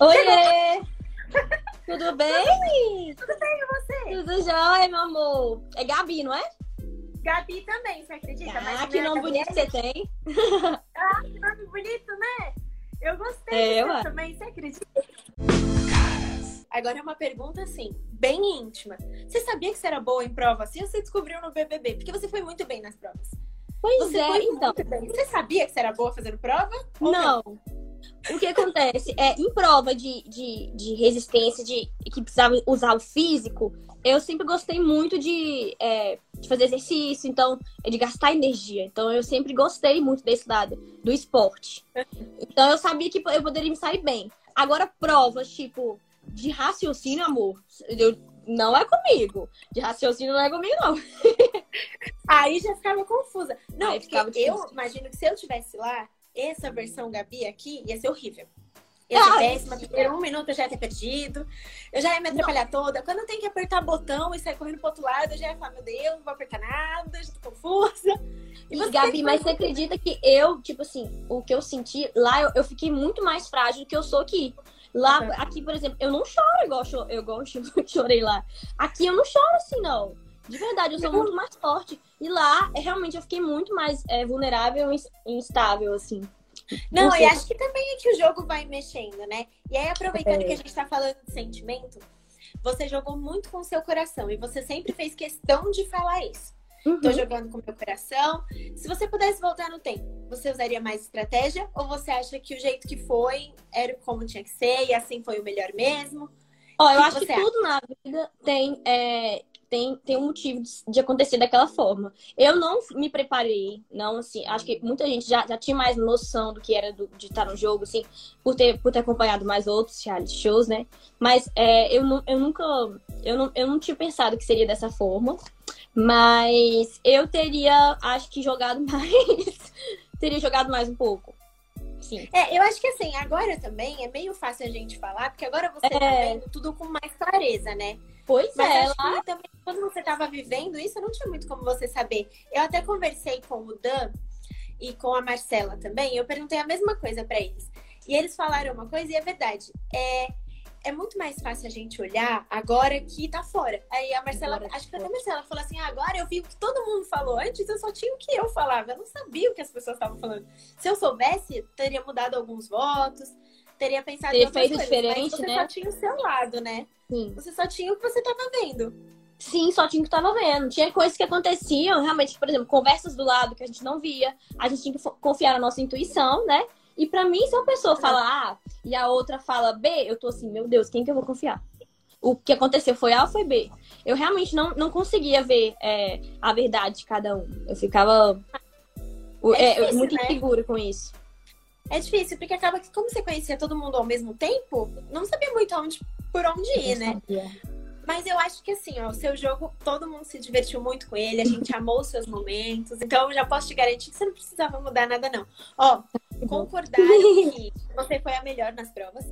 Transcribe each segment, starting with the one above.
Oiê! Tudo bem? Tudo bem e você? Tudo jóia, meu amor. É Gabi, não é? Gabi também, você acredita? Ah, que meu é nome bonito você tem. Ah, que nome bonito, né? Eu gostei É, seu ué. também, você acredita? Agora é uma pergunta assim, bem íntima. Você sabia que você era boa em prova assim ou você descobriu no BBB? Porque você foi muito bem nas provas. Pois Você é, foi então. muito bem. Você sabia que você era boa fazendo prova? Ou Não. O que acontece é, em prova de, de, de resistência, de que precisava usar o físico, eu sempre gostei muito de, é, de fazer exercício, então, é de gastar energia. Então, eu sempre gostei muito desse lado, do esporte. Então, eu sabia que eu poderia me sair bem. Agora, provas, tipo, de raciocínio, amor, eu, não é comigo. De raciocínio não é comigo, não. Aí já ficava confusa. Não, Aí porque eu imagino que se eu tivesse lá, essa versão Gabi aqui ia ser horrível. Ia ser péssima, em um minuto eu já ia ter perdido. Eu já ia me atrapalhar toda. Quando eu tenho que apertar botão e sair correndo pro outro lado, eu já ia falar, meu Deus, não vou apertar nada, já tô confusa. E, você Gabi, mas você acredita que eu, tipo assim, o que eu senti lá, eu, eu fiquei muito mais frágil do que eu sou aqui. Lá, Uhum. aqui, por exemplo, eu não choro igual eu, igual eu chorei lá. Aqui eu não choro assim, não. De verdade, eu sou muito mais forte. E lá, é, realmente, eu fiquei muito mais é, vulnerável e ins- instável, assim. Não, e acho que também é que o jogo vai mexendo, né? E aí, aproveitando É. que a gente tá falando de sentimento, você jogou muito com o seu coração e você sempre fez questão de falar isso. Uhum. Tô jogando com o meu coração. Se você pudesse voltar no tempo, você usaria mais estratégia? Ou você acha que o jeito que foi era como tinha que ser e assim foi o melhor mesmo? Ó, eu que acho que você tudo na vida tem, é, tem, tem um motivo de, de acontecer daquela forma. Eu não me preparei, não, assim, acho que muita gente já, já tinha mais noção do que era do- de estar no jogo, assim, por ter, por ter acompanhado mais outros reality shows, né? Mas é, eu, nu- eu nunca, eu não, eu não tinha pensado que seria dessa forma, mas eu teria, acho que jogado mais, teria jogado mais um pouco. Sim. É, eu acho que assim, agora também é meio fácil a gente falar, porque agora você tá É. vendo tudo com mais clareza, né? Pois Mas é, lá também, quando você tava vivendo isso, não tinha muito como você saber. Eu até conversei com o Dan e com a Marcela também, eu perguntei a mesma coisa pra eles. E eles falaram uma coisa, e é verdade. É, é muito mais fácil a gente olhar agora que tá fora. Aí a Marcela, Agora acho que tá até a Marcela falou assim: ah, agora eu vi o que todo mundo falou. Antes eu só tinha o que eu falava, eu não sabia o que as pessoas estavam falando. Se eu soubesse, teria mudado alguns votos, teria pensado Teria em outras feito coisas, diferente, mas você né? só tinha o seu lado, né? sim. Você só tinha o que você tava vendo. Sim, só tinha que tava vendo. Tinha coisas que aconteciam, realmente, por exemplo, conversas do lado que a gente não via. A gente tinha que confiar na nossa intuição, né? E pra mim, se uma pessoa fala A e a outra fala B, eu tô assim, meu Deus, quem que eu vou confiar? O que aconteceu foi A ou foi B? Eu realmente não, não conseguia ver é, a verdade de cada um. Eu ficava o- É é, difícil, muito né? insegura com isso. É difícil, porque acaba que, como você conhecia todo mundo ao mesmo tempo, não sabia muito onde, por onde ir, né? Mas eu acho que assim, ó, o seu jogo, todo mundo se divertiu muito com ele, a gente amou os seus momentos, então já posso te garantir que você não precisava mudar nada, não. Ó, concordaram que você foi a melhor nas provas.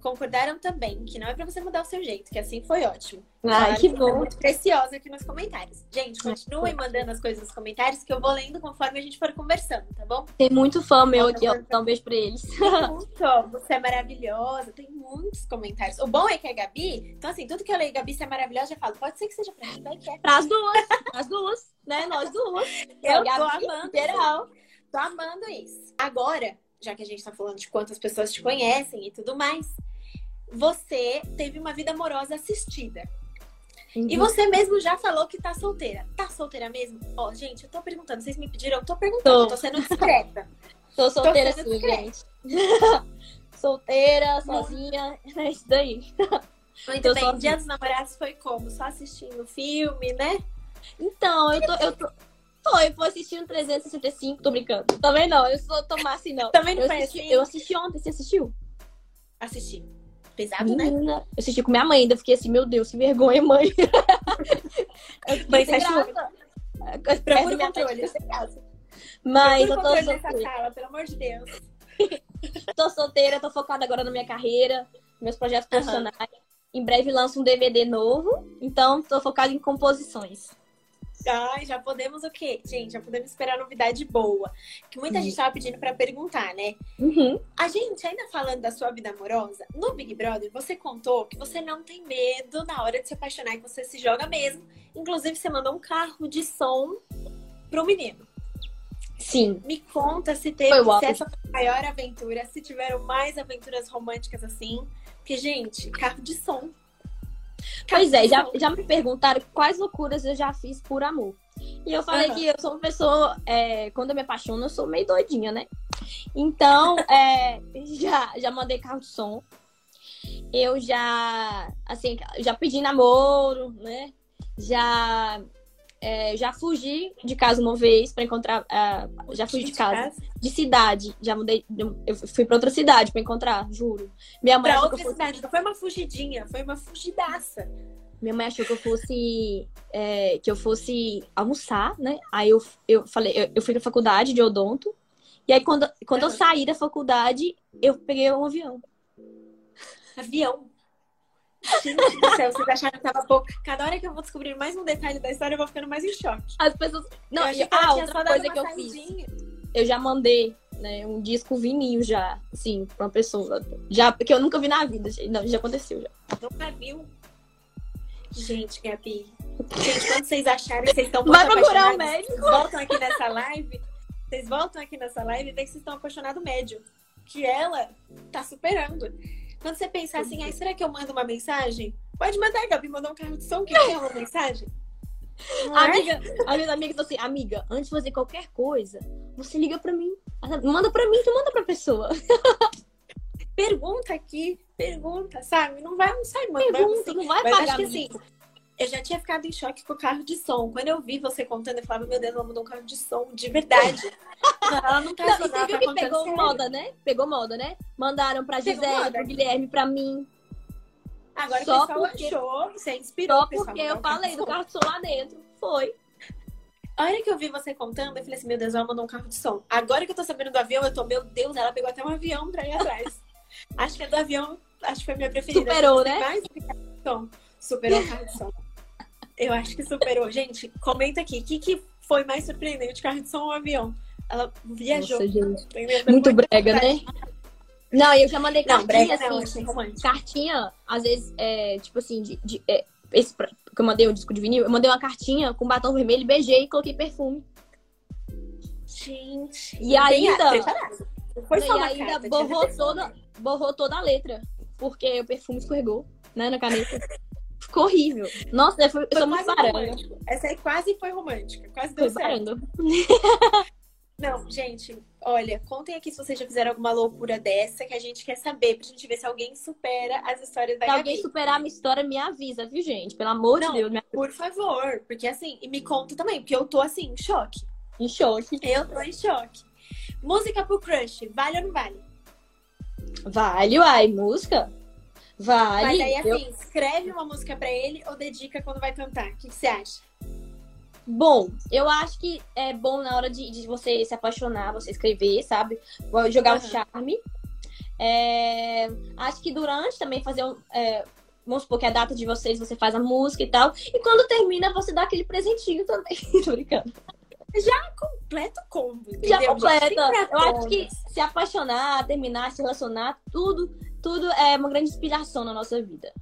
Concordaram também que não é pra você mudar o seu jeito, que assim foi ótimo. Ai, que é bom. muito preciosa aqui nos comentários. Gente, continuem mandando as coisas nos comentários que eu vou lendo conforme a gente for conversando, tá bom? Tem muito fã meu aqui, ó. Dá um beijo pra eles. Muito, você é maravilhosa, tem muitos comentários. O bom é que a Gabi, então assim, tudo que eu leio, Gabi, você é maravilhosa, eu já falo, pode ser que seja pra mim, vai que é. Pras duas, as duas, né? Nós duas. Eu tô Gabi, amando. Geral. Tô amando isso. Agora, já que a gente tá falando de quantas pessoas te conhecem e tudo mais, você teve uma vida amorosa assistida. Uhum. E você mesmo já falou que tá solteira. Tá solteira mesmo? Ó, gente, eu tô perguntando, vocês me pediram, eu tô perguntando, Tô. eu tô sendo discreta. Tô solteira sendo sim, discreta. gente. solteira, sozinha, é isso daí. Muito Tô bem, sozinha. Dia dos Namorados foi como? Só assistindo filme, né? Então, eu tô, eu tô, tô, eu vou assistindo 365, tô brincando. Também não, eu sou assim, não. Também não eu assisti, assim? eu assisti ontem, você assistiu? Assisti. Pesado, né? Menina, eu assisti com minha mãe ainda, fiquei assim, meu Deus, que vergonha, mãe. Mãe, o graça. Procura o controle. Mas eu tô solteira. sala, pelo amor de Deus. Tô solteira, tô focada agora na minha carreira, meus projetos Aham. profissionais. Em breve lanço um DVD novo, então tô focada em composições. Ah, já podemos o quê? Gente, já podemos esperar novidade boa. Que muita gente tava pedindo para perguntar, né? Uhum. A gente, ainda falando da sua vida amorosa, no Big Brother, você contou que você não tem medo na hora de se apaixonar e que você se joga mesmo. Inclusive, você mandou um carro de som pro menino. Sim. Me conta se teve Foi se essa foi a maior aventura, se tiveram mais aventuras românticas assim. Porque, gente, carro de som. Pois é, já, já me perguntaram quais loucuras eu já fiz por amor. E eu falei Aham. que eu sou uma pessoa, é, quando eu me apaixono, eu sou meio doidinha, né? Então, é, já, já mandei carro de som. Eu já, assim, já pedi namoro, né? Já, é, já fugi de casa uma vez pra encontrar. ah, já fugi de casa. De cidade. Já mudei. Eu fui pra outra cidade pra encontrar, juro. Minha mãe Pra outra eu fosse cidade. Não foi uma fugidinha, foi uma fugidaça. Minha mãe achou que eu fosse é, que eu fosse almoçar, né? Aí eu, eu falei, eu, eu fui pra faculdade de odonto. E aí quando, quando eu Aham. saí da faculdade, eu peguei um avião. Avião. Gente do céu, vocês acharam que tava pouco. Cada hora que eu vou descobrir mais um detalhe da história, eu vou ficando mais em choque. As pessoas. Não, eu e, só outra coisa que eu fiz. Eu já mandei, né, um disco vinil já, assim, pra uma pessoa. Já, que eu nunca vi na vida. Não, já aconteceu já. Nunca viu. Gente, Gabi. Gente, quando vocês acharem que vocês estão Vai procurar um apaixonados, médico. Voltam aqui nessa live. Vocês voltam aqui nessa live e veem que vocês estão apaixonados médio. Que ela tá superando. Quando você pensar assim, ai, será que eu mando uma mensagem? Pode mandar, Gabi, mandar um carro de som que é uma mensagem. Não é? Amiga, a minha amiga falou assim, amiga, antes de fazer qualquer coisa, você liga pra mim. Manda pra mim, tu manda pra pessoa. Pergunta aqui, pergunta, sabe? Não vai, não sai, mano. Pergunta, não vai Mas pagar acho que assim, eu já tinha ficado em choque com o carro de som. Quando eu vi você contando, eu falava, meu Deus, ela mandou um carro de som de verdade. Não, ela não tá Não, e você viu que pegou sério. moda, né? Pegou moda, né? Mandaram pra Gisele, pro Guilherme, pra mim. Agora Só o pessoal porque- achou, você inspirou Só porque eu um falei do carro de som lá dentro. Foi. A hora que eu vi você contando, eu falei assim, meu Deus, ela mandou um carro de som. Agora que eu tô sabendo do avião, eu tô, meu Deus, ela pegou até um avião pra ir atrás. acho que a do avião, acho que foi a minha preferida. Superou, né? Mais do que carro de som. Superou o carro de som. Eu acho que superou. Gente, comenta aqui, o que, que foi mais surpreendente, carro de som ou avião? Ela viajou. Nossa, gente. Muito brega, né? Não, eu já mandei Não, cartinha, não, assim. achei romântico. Cartinha, às vezes, é, tipo assim, de, de- é, esse que eu mandei um disco de vinil, eu mandei uma cartinha com batom vermelho, beijei e coloquei perfume. Gente. E ainda-. Não Foi só e uma ainda carta, borrou toda, borrou toda a letra. Porque o perfume escorregou, né, na caneta. Ficou horrível. Nossa, eu, fui- eu Foi sou muito baranga. Essa aí quase foi romântica. Quase deu Foi certo. Não, gente, olha, contem aqui se vocês já fizeram alguma loucura dessa que a gente quer saber, pra gente ver se alguém supera as histórias da Se alguém Gabi. superar a minha história, me avisa, viu, gente? Pelo amor Não. de Deus, me Por favor, porque assim, e me conta também, porque eu tô assim, em choque. em choque. Eu tô em choque. Música pro crush, vale ou não vale? Vale, uai, música? Vale. Mas aí, Eu- assim, escreve uma música pra ele ou dedica quando vai cantar? O que, que você acha? Bom, eu acho que é bom na hora de, de você se apaixonar, você escrever, sabe? Jogar o Aham. charme. É, acho que durante também fazer um. é, vamos supor que a data de vocês, você faz a música e tal. E quando termina, você dá aquele presentinho também. Tô brincando. Completo combo, entendeu? Já completa. Eu acho que se apaixonar, terminar, se relacionar, tudo, tudo é uma grande inspiração na nossa vida.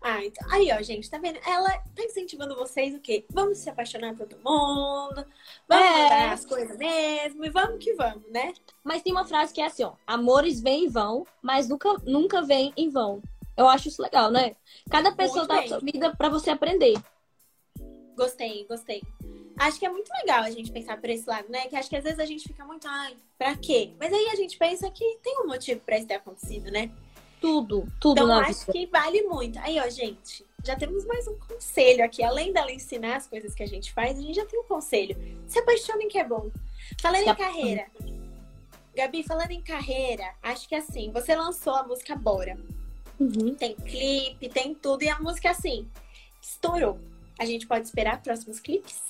Ah, então. Aí, ó, gente, tá vendo? Ela tá incentivando vocês o quê? Vamos se apaixonar todo mundo, vamos É. mandar as coisas mesmo e vamos que vamos, né? Mas tem uma frase que é assim, ó. Amores vêm e vão, mas nunca, nunca vêm em vão. Eu acho isso legal, né? Cada pessoa Muito tá bem. sua vida pra você aprender. Gostei, gostei. Acho que é muito legal a gente pensar por esse lado, né? Que acho que às vezes a gente fica muito, ai, pra quê? Mas aí a gente pensa que tem um motivo pra isso ter acontecido, né? Tudo, tudo Então acho vida. que vale muito. Aí, ó, gente, já temos mais um conselho aqui. Além dela ensinar as coisas que a gente faz, a gente já tem um conselho. Se apaixonem que é bom. Falando Se em carreira. Gabi, falando em carreira, acho que assim, você lançou a música Bora. Uhum. Tem clipe, tem tudo. E a música, assim, estourou. A gente pode esperar próximos clipes?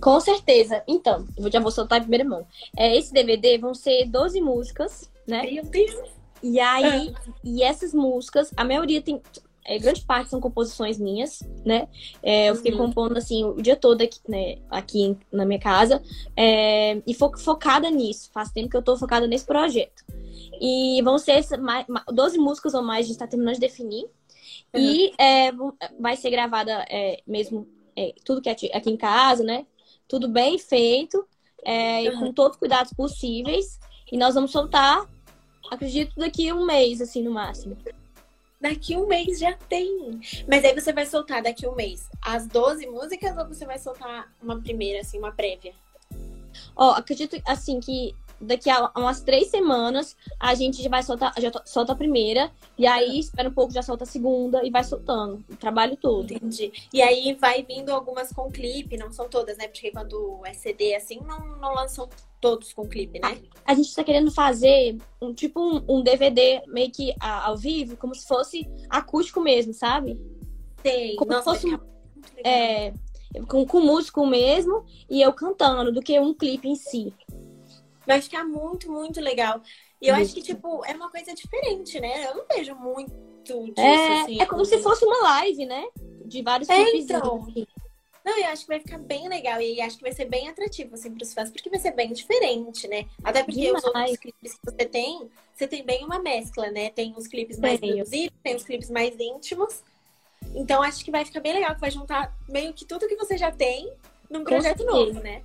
Com certeza. Então, eu já vou soltar em primeira mão. É, esse DVD vão ser 12 músicas, né? Meu Deus! E aí, e essas músicas, a maioria tem. é, grande parte são composições minhas, né? É, eu fiquei uhum. compondo assim o dia todo aqui, né, aqui na minha casa é, e fo focada nisso. Faz tempo que eu tô focada nesse projeto. E vão ser mais, 12 músicas ou mais, a gente tá terminando de definir. Uhum. E é, vai ser gravada é, mesmo é, tudo que é aqui em casa, né? Tudo bem feito, uhum. com todos os cuidados possíveis. E nós vamos soltar, acredito, daqui um mês, assim, no máximo. Daqui um mês já tem. Mas aí você vai soltar daqui um mês as 12 músicas ou você vai soltar uma primeira, assim, uma prévia? Ó, oh, acredito, assim, que daqui a umas três semanas a gente já vai soltar, já solta a primeira, e aí espera um pouco, já solta a segunda e vai soltando o trabalho todo. Entendi. E aí vai vindo algumas com clipe, não são todas, né? Porque quando é CD assim, não, não lançam todos com clipe, né? A, a gente tá querendo fazer um tipo um, um DVD meio que a, ao vivo, como se fosse acústico mesmo, sabe? Sei. Como Nossa, se fosse é, com, com músico mesmo e eu cantando, do que um clipe em si. Vai ficar muito, muito legal. E eu acho que, tipo, é uma coisa diferente, né? Eu não vejo muito disso, é, assim. É como se fosse uma live, né? De vários é, então. Não, eu acho que vai ficar bem legal e acho que vai ser bem atrativo, assim, pros fãs, porque vai ser bem diferente, né? Até porque Demais. os outros clipes que você tem, você tem bem uma mescla, né? Tem os clipes mais produzidos, tem os clipes mais íntimos. Então acho que vai ficar bem legal, que vai juntar meio que tudo que você já tem num projeto novo, né?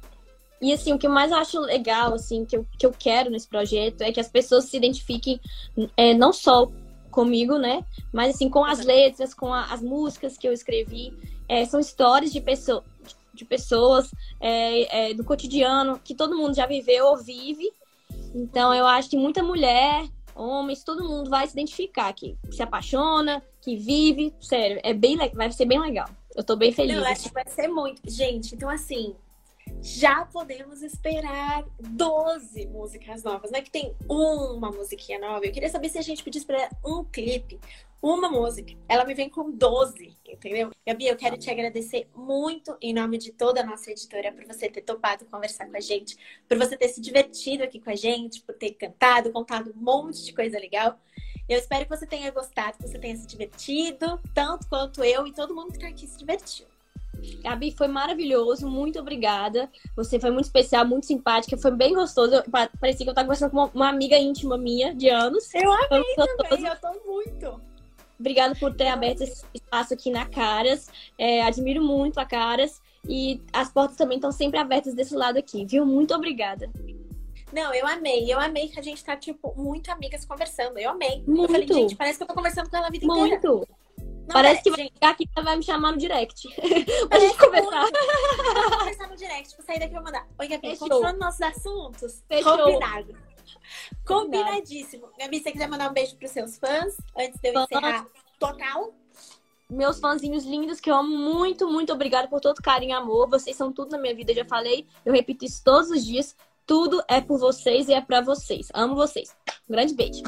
E assim, o que eu mais acho legal, assim, que eu, que eu quero nesse projeto é que as pessoas se identifiquem é, não só comigo, né? Mas assim, com as letras, com a, as músicas que eu escrevi. É, são histórias de, pessoa, de pessoas é, é, do cotidiano que todo mundo já viveu ou vive. Então eu acho que muita mulher, homens, todo mundo vai se identificar aqui. Que se apaixona, que vive. Sério, é bem, vai ser bem legal. Eu tô bem feliz. Eu acho que vai ser muito. Gente, então assim, já podemos esperar 12 músicas novas. Não é que tem uma musiquinha nova. Eu queria saber se a gente pedisse para um clipe, uma música. Ela me vem com 12, entendeu? Gabi, eu quero te agradecer muito em nome de toda a nossa editora por você ter topado conversar com a gente, por você ter se divertido aqui com a gente, por ter cantado, contado um monte de coisa legal. Eu espero que você tenha gostado, que você tenha se divertido, tanto quanto eu e todo mundo que está aqui se divertiu. Gabi, foi maravilhoso, muito obrigada. Você foi muito especial, muito simpática, foi bem gostoso. Eu, parecia que eu estava conversando com uma, amiga íntima minha de anos. Eu amei também, eu tô muito. Obrigada por ter aberto esse espaço aqui na Caras. É, admiro muito a Caras. E as portas também estão sempre abertas desse lado aqui, viu? Muito obrigada. Não, eu amei. Eu amei que a gente tá, tipo, muito amigas conversando. Eu amei. Muito. Eu falei, gente, parece que eu tô conversando com ela a vida muito. inteira. Muito. Não Parece é, que vai ficar aqui vai me chamar no direct. pra gente conversar. Vamos conversar no direct. Vou sair daqui e vou mandar. Oi, Gabi, Fechou. continuando nossos assuntos. Fechou. Combinado. Combinadíssimo. Gabi, se você quiser mandar um beijo pros seus fãs, antes de eu Fãs. encerrar total. Meus fãzinhos lindos, que eu amo muito, muito obrigada por todo carinho e amor. Vocês são tudo na minha vida, já falei. Eu repito isso todos os dias. Tudo é por vocês e é para vocês. Amo vocês. Um grande beijo.